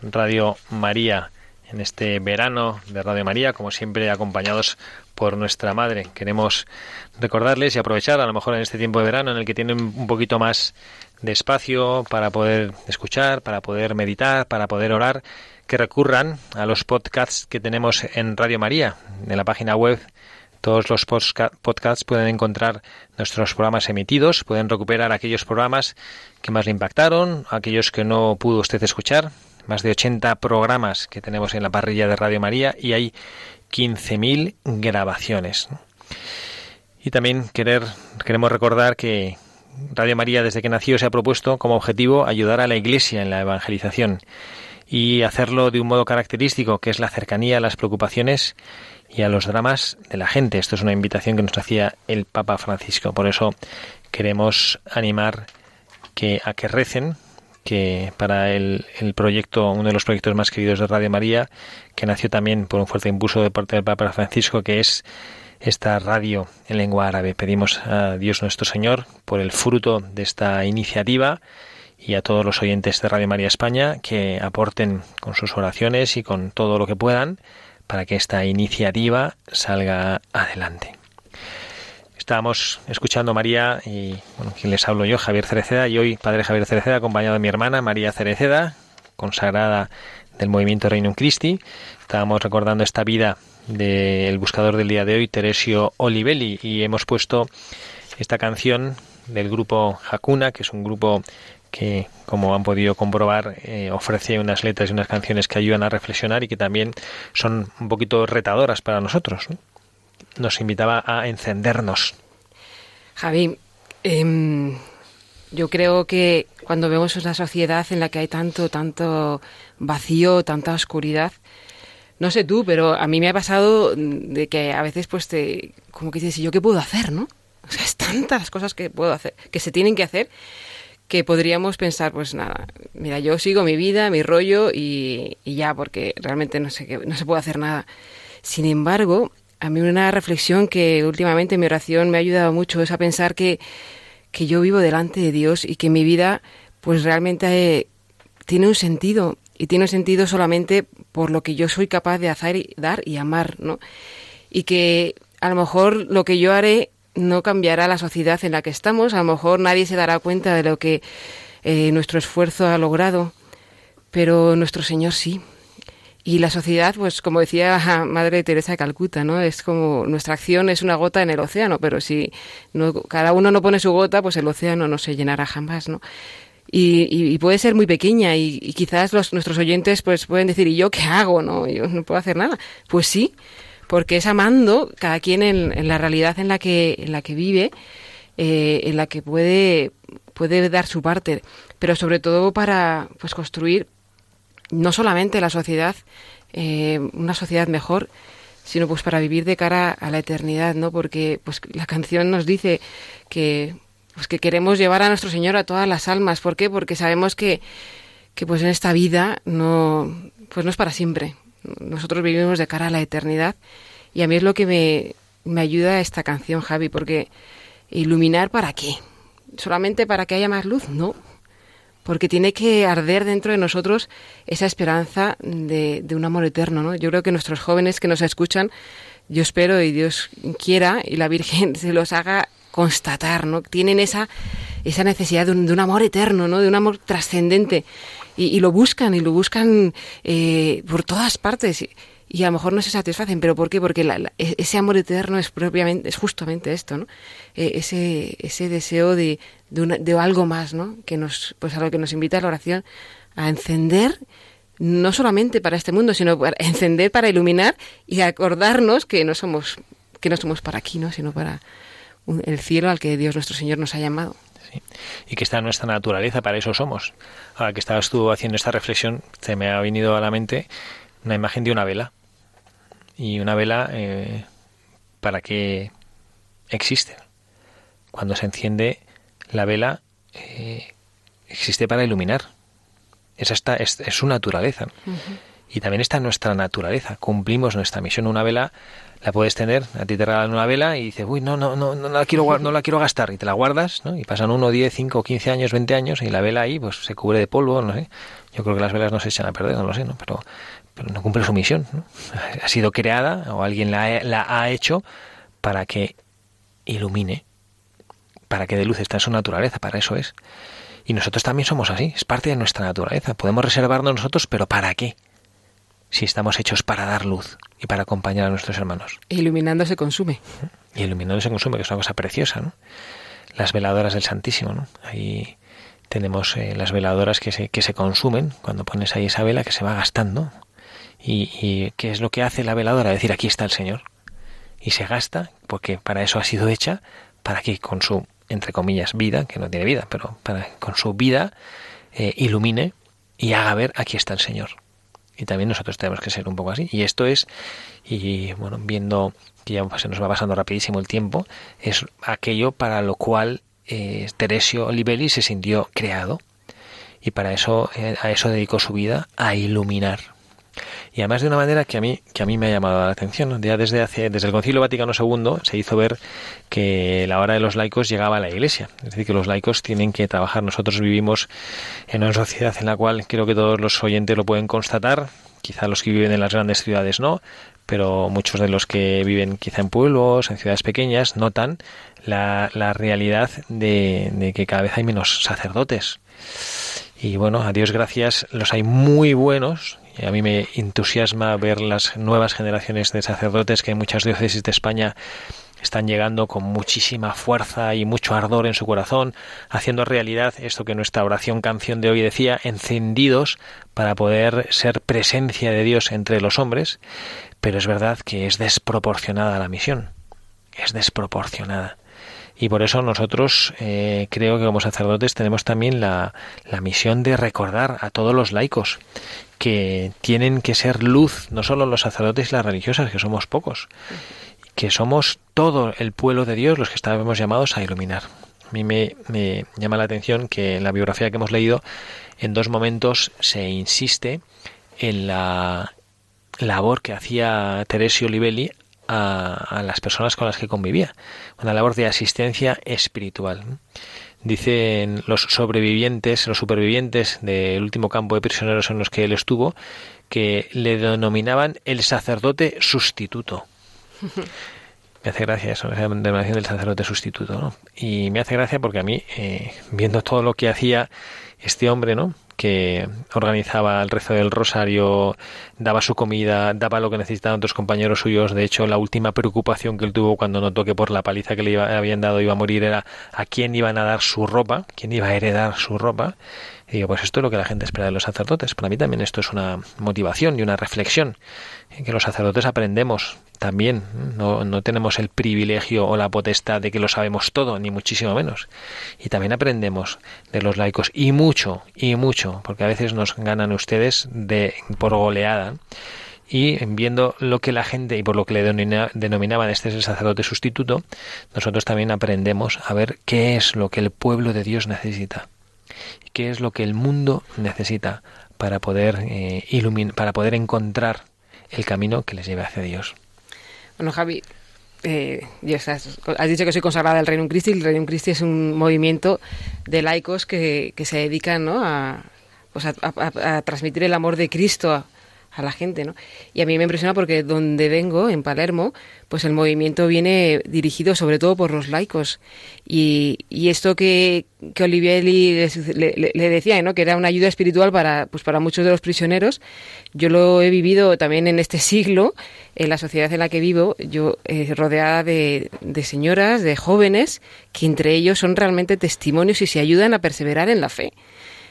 Radio María, en este verano de Radio María, como siempre acompañados por nuestra madre. Queremos recordarles y aprovechar a lo mejor en este tiempo de verano en el que tienen un poquito más de espacio para poder escuchar, para poder meditar, para poder orar, que recurran a los podcasts que tenemos en Radio María, en la página web. Todos los podcasts pueden encontrar nuestros programas emitidos, pueden recuperar aquellos programas que más le impactaron, aquellos que no pudo usted escuchar, más de 80 programas que tenemos en la parrilla de Radio María y hay 15.000 grabaciones. Y también querer, queremos recordar que Radio María desde que nació se ha propuesto como objetivo ayudar a la Iglesia en la evangelización y hacerlo de un modo característico, que es la cercanía a las preocupaciones y a los dramas de la gente. Esto es una invitación que nos hacía el Papa Francisco. Por eso queremos animar que, a que recen que para el, el, proyecto, uno de los proyectos más queridos de Radio María, que nació también por un fuerte impulso de parte del Papa Francisco, que es esta radio en lengua árabe. Pedimos a Dios nuestro Señor por el fruto de esta iniciativa y a todos los oyentes de Radio María España que aporten con sus oraciones y con todo lo que puedan para que esta iniciativa salga adelante. Estábamos escuchando María y, bueno, quien les hablo yo, Javier Cereceda, y hoy Padre Javier Cereceda, acompañado de mi hermana María Cereceda, consagrada del movimiento Reino Christi. Estábamos recordando esta vida del buscador del día de hoy, Teresio Olivelli, y hemos puesto esta canción del grupo Hakuna, que es un grupo que, como han podido comprobar, eh, ofrece unas letras y unas canciones que ayudan a reflexionar y que también son un poquito retadoras para nosotros nos invitaba a encendernos. Javi, em, yo creo que cuando vemos una sociedad en la que hay tanto, tanto vacío, tanta oscuridad, no sé tú, pero a mí me ha pasado de que a veces pues te, como que dices, ¿y yo qué puedo hacer, no? O sea, es tantas cosas que puedo hacer, que se tienen que hacer, que podríamos pensar, pues nada, mira, yo sigo mi vida, mi rollo y, y ya, porque realmente no sé qué, no se puede hacer nada. Sin embargo, a mí una reflexión que últimamente mi oración me ha ayudado mucho es a pensar que, que yo vivo delante de Dios y que mi vida pues realmente eh, tiene un sentido y tiene un sentido solamente por lo que yo soy capaz de hacer y dar y amar, ¿no? Y que a lo mejor lo que yo haré no cambiará la sociedad en la que estamos, a lo mejor nadie se dará cuenta de lo que eh, nuestro esfuerzo ha logrado, pero nuestro Señor sí. Y la sociedad, pues como decía Madre Teresa de Calcuta, ¿no? Es como nuestra acción es una gota en el océano, pero si no, cada uno no pone su gota, pues el océano no se llenará jamás, ¿no? Y, puede ser muy pequeña y, quizás los, nuestros oyentes pues pueden decir, ¿y yo qué hago? No, yo no puedo hacer nada. Pues sí, porque es amando cada quien en, la realidad en la que, en la que vive, eh, en la que puede, puede dar su parte, pero sobre todo para pues construir no solamente la sociedad, eh, una sociedad mejor, sino pues para vivir de cara a la eternidad, ¿no? Porque pues la canción nos dice que pues que queremos llevar a nuestro Señor a todas las almas. ¿Por qué? Porque sabemos que, que pues en esta vida no pues no es para siempre. Nosotros vivimos de cara a la eternidad y a mí es lo que me, me ayuda esta canción, Javi, porque iluminar para qué? ¿Solamente para que haya más luz? No porque tiene que arder dentro de nosotros esa esperanza de, un amor eterno. ¿no? Yo creo que nuestros jóvenes que nos escuchan, yo espero y Dios quiera y la Virgen se los haga constatar, ¿no? Tienen esa, esa necesidad de un, amor eterno, ¿no? De un amor trascendente. Y, lo buscan, y lo buscan eh, por todas partes y a lo mejor no se satisfacen, pero ¿por qué? Porque e, ese amor eterno es propiamente, es justamente esto, ¿no? E, ese, ese deseo de, de, algo más, ¿no? Que nos, pues a lo que nos invita la oración a encender, no solamente para este mundo, sino para encender para iluminar y acordarnos que no somos, que no somos para aquí, ¿no? Sino para el cielo al que Dios nuestro Señor nos ha llamado. Y que está en nuestra naturaleza, para eso somos. Ahora que estabas tú haciendo esta reflexión, se me ha venido a la mente una imagen de una vela. Y una vela, eh, ¿para qué existe? Cuando se enciende la vela, eh, existe para iluminar. Esa está, es, su naturaleza. Y también está en nuestra naturaleza, cumplimos nuestra misión. Una vela la puedes tener, a ti te regalan una vela y dices, uy, no, no, no, no la quiero, no la quiero gastar, y te la guardas, ¿no? Y pasan uno, 10, 5, 15 años, 20 años, y la vela ahí, pues se cubre de polvo, no sé. Yo creo que las velas no se echan a perder, no lo sé, ¿no? Pero, pero no cumple su misión, ¿no? Ha sido creada, o alguien la, la ha hecho para que ilumine, para que dé luz, está en su naturaleza, para eso es. Y nosotros también somos así, es parte de nuestra naturaleza. Podemos reservarnos nosotros, pero ¿para qué? Si estamos hechos para dar luz y para acompañar a nuestros hermanos. Iluminando se consume. Y iluminando se consume, que es una cosa preciosa, ¿no? Las veladoras del Santísimo, ¿no? Ahí tenemos eh, las veladoras que se, que se consumen cuando pones ahí esa vela que se va gastando. Y, y ¿qué es lo que hace la veladora? Decir, aquí está el Señor. Y se gasta, porque para eso ha sido hecha, para que con su entre comillas, vida, que no tiene vida, pero para con su vida eh, ilumine y haga ver aquí está el Señor. Y también nosotros tenemos que ser un poco así. Y esto es, y bueno, viendo que ya se nos va pasando rapidísimo el tiempo, es aquello para lo cual eh, Teresio Olivelli se sintió creado. Y para eso, eh, a eso dedicó su vida, a iluminar y además de una manera que a mí que a mí me ha llamado la atención ya desde hace desde el Concilio Vaticano II se hizo ver que la hora de los laicos llegaba a la Iglesia. Es decir que los laicos tienen que trabajar. Nosotros vivimos en una sociedad en la cual creo que todos los oyentes lo pueden constatar. Quizá los que viven en las grandes ciudades no pero muchos de los que viven quizá en pueblos, en ciudades pequeñas, notan la, la realidad de, de que cada vez hay menos sacerdotes. Y bueno, a Dios gracias, los hay muy buenos a mí me entusiasma ver las nuevas generaciones de sacerdotes que en muchas diócesis de España están llegando con muchísima fuerza y mucho ardor en su corazón, haciendo realidad esto que nuestra oración canción de hoy decía, encendidos para poder ser presencia de Dios entre los hombres, pero es verdad que es desproporcionada la misión, es desproporcionada. Y por eso nosotros eh, creo que como sacerdotes tenemos también la, la misión de recordar a todos los laicos que tienen que ser luz, no solo los sacerdotes y las religiosas, que somos pocos, que somos todo el pueblo de Dios los que estamos llamados a iluminar. A mí me, me llama la atención que en la biografía que hemos leído, en dos momentos se insiste en la labor que hacía Teresio Livelli a, a, las personas con las que convivía, una labor de asistencia espiritual. Dicen los sobrevivientes, los supervivientes del último campo de prisioneros en los que él estuvo, que le denominaban el sacerdote sustituto. Me hace gracia eso, la denominación del sacerdote sustituto, ¿no? Y me hace gracia porque a mí, eh, viendo todo lo que hacía este hombre, ¿no? Que organizaba el rezo del rosario, daba su comida, daba lo que necesitaban otros compañeros suyos. De hecho, la última preocupación que él tuvo cuando notó que por la paliza que le habían dado iba a morir era a quién iban a dar su ropa, quién iba a heredar su ropa. Y digo, pues esto es lo que la gente espera de los sacerdotes. Para mí también esto es una motivación y una reflexión. Que los sacerdotes aprendemos también. No, no tenemos el privilegio o la potestad de que lo sabemos todo, ni muchísimo menos. Y también aprendemos de los laicos. Y mucho, y mucho, porque a veces nos ganan ustedes de por goleada y viendo lo que la gente y por lo que le denominaban este es el sacerdote sustituto, nosotros también aprendemos a ver qué es lo que el pueblo de Dios necesita qué es lo que el mundo necesita para poder eh, para poder encontrar el camino que les lleve hacia Dios. Bueno, Javi, eh, has, dicho que soy consagrada al Reino Christi. El Reino Christi es un movimiento de laicos que, que se dedican ¿no? a, pues a, a, a, transmitir el amor de Cristo a la gente, ¿no? Y a mí me impresiona porque donde vengo, en Palermo, pues el movimiento viene dirigido sobre todo por los laicos. Y, y esto que, que Olivieri le, le, decía, ¿no? Que era una ayuda espiritual para, pues para muchos de los prisioneros. Yo lo he vivido también en este siglo, en la sociedad en la que vivo, yo eh, rodeada de, de señoras, de jóvenes, que entre ellos son realmente testimonios y se ayudan a perseverar en la fe.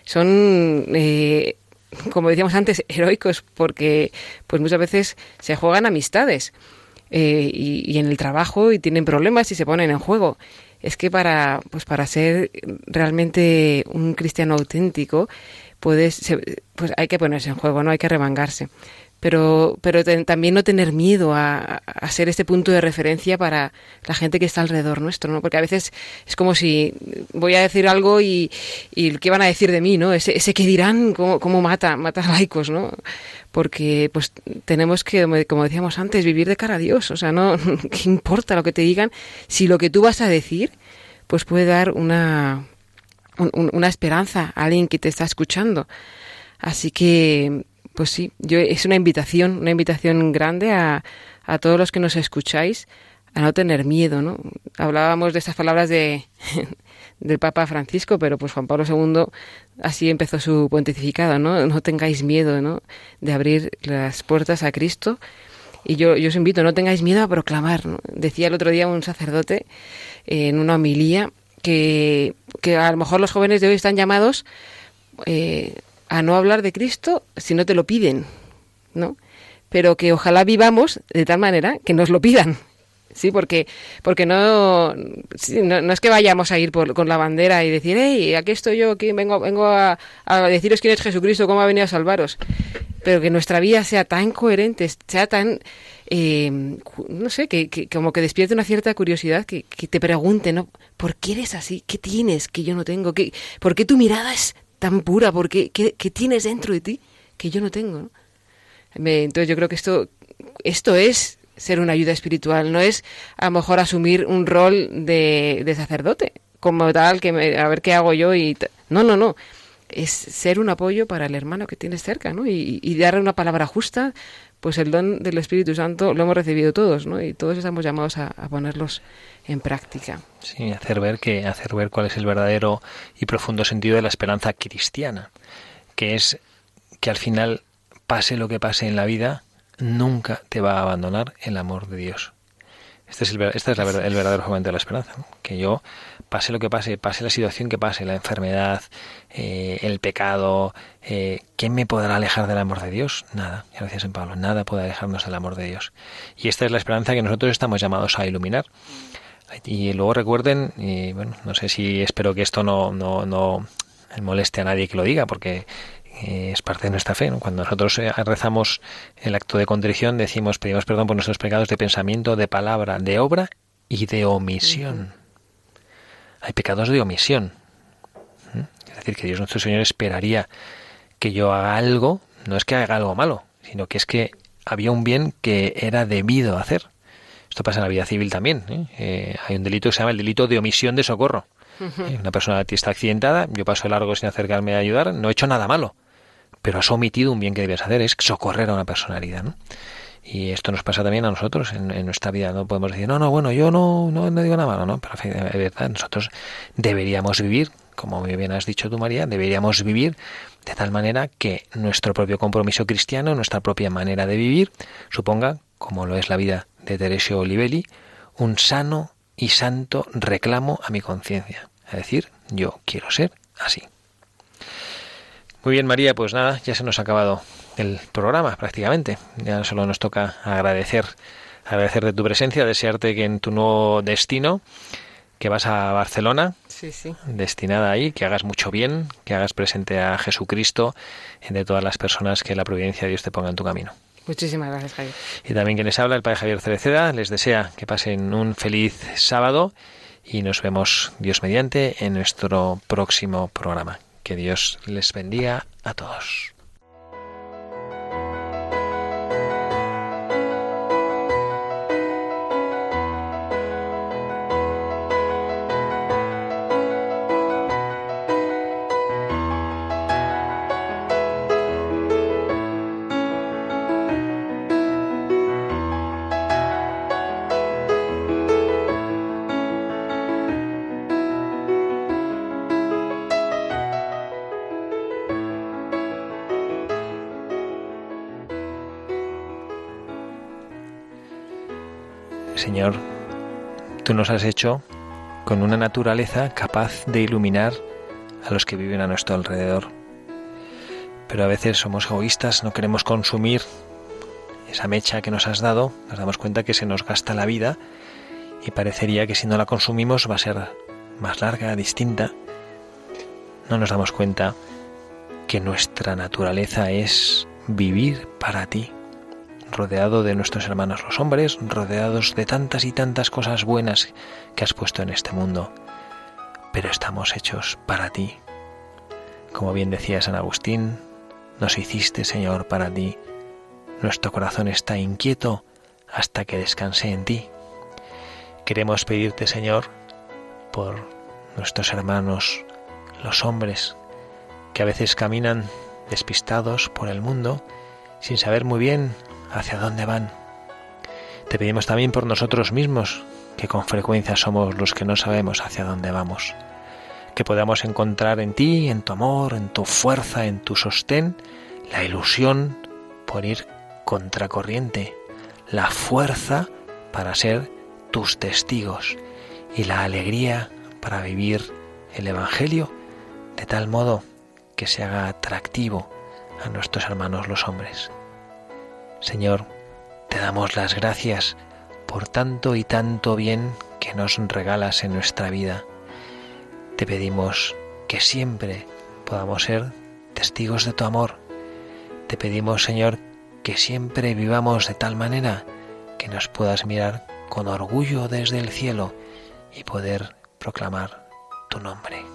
Son eh, como decíamos antes, heroicos, porque pues muchas veces se juegan amistades eh, y, en el trabajo y tienen problemas y se ponen en juego. Es que para, pues para ser realmente un cristiano auténtico, puedes, pues hay que ponerse en juego, no hay que remangarse. Pero, pero también no tener miedo a, a, ser este punto de referencia para la gente que está alrededor nuestro, ¿no? Porque a veces es como si voy a decir algo y, y ¿qué van a decir de mí, no? Ese, ese que dirán, ¿cómo, cómo mata, mata laicos, no? Porque pues tenemos que, como decíamos antes, vivir de cara a Dios, o sea, no, ¿qué importa lo que te digan? Si lo que tú vas a decir, pues puede dar una, una esperanza a alguien que te está escuchando. Así que pues sí, yo, es una invitación, una invitación grande a, a todos los que nos escucháis a no tener miedo, ¿no? Hablábamos de estas palabras de, del Papa Francisco, pero pues Juan Pablo II así empezó su pontificado, ¿no? No tengáis miedo, ¿no? De abrir las puertas a Cristo. Y yo, yo os invito, no tengáis miedo a proclamar. ¿no? Decía el otro día un sacerdote en una homilía que, que a lo mejor los jóvenes de hoy están llamados eh, a no hablar de Cristo si no te lo piden, ¿no? Pero que ojalá vivamos de tal manera que nos lo pidan, sí, porque porque no, no, es que vayamos a ir por, con la bandera y decir, hey, aquí estoy yo, aquí vengo vengo a, deciros quién es Jesucristo, cómo ha venido a salvaros, pero que nuestra vida sea tan coherente, sea tan eh, no sé, que, que, como que despierte una cierta curiosidad, que, que, te pregunte, ¿no? ¿Por qué eres así? ¿Qué tienes que yo no tengo? ¿Qué, ¿Por qué tu mirada es tan pura? porque ¿qué, tienes dentro de ti que yo no tengo? entonces yo creo que esto, esto es ser una ayuda espiritual, no es a lo mejor asumir un rol de, sacerdote, como tal, que a ver qué hago yo y... No, no, no. Es ser un apoyo para el hermano que tienes cerca, ¿no? Y, y darle una palabra justa, pues el don del Espíritu Santo lo hemos recibido todos, ¿no? Y todos estamos llamados a ponerlos en práctica. Sí, hacer ver que hacer ver cuál es el verdadero y profundo sentido de la esperanza cristiana, que es que al final pase lo que pase en la vida, nunca te va a abandonar el amor de Dios. Este es el, este es el verdadero momento de la esperanza. Que yo, pase lo que pase, pase la situación que pase, la enfermedad, eh, el pecado, eh, ¿quién me podrá alejar del amor de Dios? Nada, gracias en Pablo, nada puede alejarnos del amor de Dios. Y esta es la esperanza que nosotros estamos llamados a iluminar. Y luego recuerden, y bueno, no sé si espero que esto no, no, no moleste a nadie que lo diga, porque eh, es parte de nuestra fe. Cuando nosotros eh, rezamos el acto de contrición, decimos, pedimos perdón por nuestros pecados de pensamiento, de palabra, de obra y de omisión. Hay pecados de omisión. Es decir, que Dios nuestro Señor esperaría que yo haga algo, no es que haga algo malo, sino que es que había un bien que era debido hacer. Esto pasa en la vida civil también. ¿eh? Eh, hay un delito que se llama el delito de omisión de socorro. Eh, una persona está accidentada, yo paso largo sin acercarme a ayudar, no he hecho nada malo, pero has omitido un bien que debes hacer, es socorrer a una persona herida. ¿no? Y esto nos pasa también a nosotros en, nuestra vida. No podemos decir, no, no, bueno, yo no, no, no digo nada malo, ¿no? Pero es verdad, nosotros deberíamos vivir, como muy bien has dicho tú, María, deberíamos vivir de tal manera que nuestro propio compromiso cristiano, nuestra propia manera de vivir, suponga, como lo es la vida de Teresio Olivelli, un sano y santo reclamo a mi conciencia. Es decir, yo quiero ser así. Muy bien, María, pues nada, ya se nos ha acabado el programa prácticamente. Ya solo nos toca agradecer, agradecer de tu presencia, desearte que en tu nuevo destino, que vas a Barcelona, sí, sí. destinada ahí, que hagas mucho bien, que hagas presente a Jesucristo de todas las personas que la providencia de Dios te ponga en tu camino. Muchísimas gracias, Javier. Y también quien les habla, el padre Javier Cereceda, les desea que pasen un feliz sábado y nos vemos, Dios mediante, en nuestro próximo programa. Que Dios les bendiga a todos. Señor, tú nos has hecho con una naturaleza capaz de iluminar a los que viven a nuestro alrededor. Pero a veces somos egoístas, no queremos consumir esa mecha que nos has dado, nos damos cuenta que se nos gasta la vida y parecería que si no la consumimos va a ser más larga, distinta. No nos damos cuenta que nuestra naturaleza es vivir para ti, rodeado de nuestros hermanos los hombres, rodeados de tantas y tantas cosas buenas que has puesto en este mundo. Pero estamos hechos para ti. Como bien decía San Agustín, nos hiciste, Señor, para ti. Nuestro corazón está inquieto hasta que descanse en ti. Queremos pedirte, Señor, por nuestros hermanos, los hombres, que a veces caminan despistados por el mundo sin saber muy bien hacia dónde van. Te pedimos también por nosotros mismos, que con frecuencia somos los que no sabemos hacia dónde vamos. Que podamos encontrar en ti, en tu amor, en tu fuerza, en tu sostén, la ilusión por ir contracorriente, la fuerza para ser tus testigos y la alegría para vivir el Evangelio de tal modo que se haga atractivo a nuestros hermanos los hombres. Señor, te damos las gracias por tanto y tanto bien que nos regalas en nuestra vida. Te pedimos que siempre podamos ser testigos de tu amor. Te pedimos, Señor, que siempre vivamos de tal manera que nos puedas mirar con orgullo desde el cielo y poder proclamar tu nombre.